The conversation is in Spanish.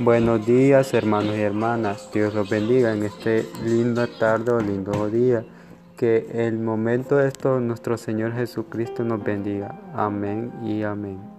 Buenos días hermanos y hermanas, Dios los bendiga en este lindo tarde o lindo día. Que el momento de esto nuestro Señor Jesucristo nos bendiga. Amén y amén.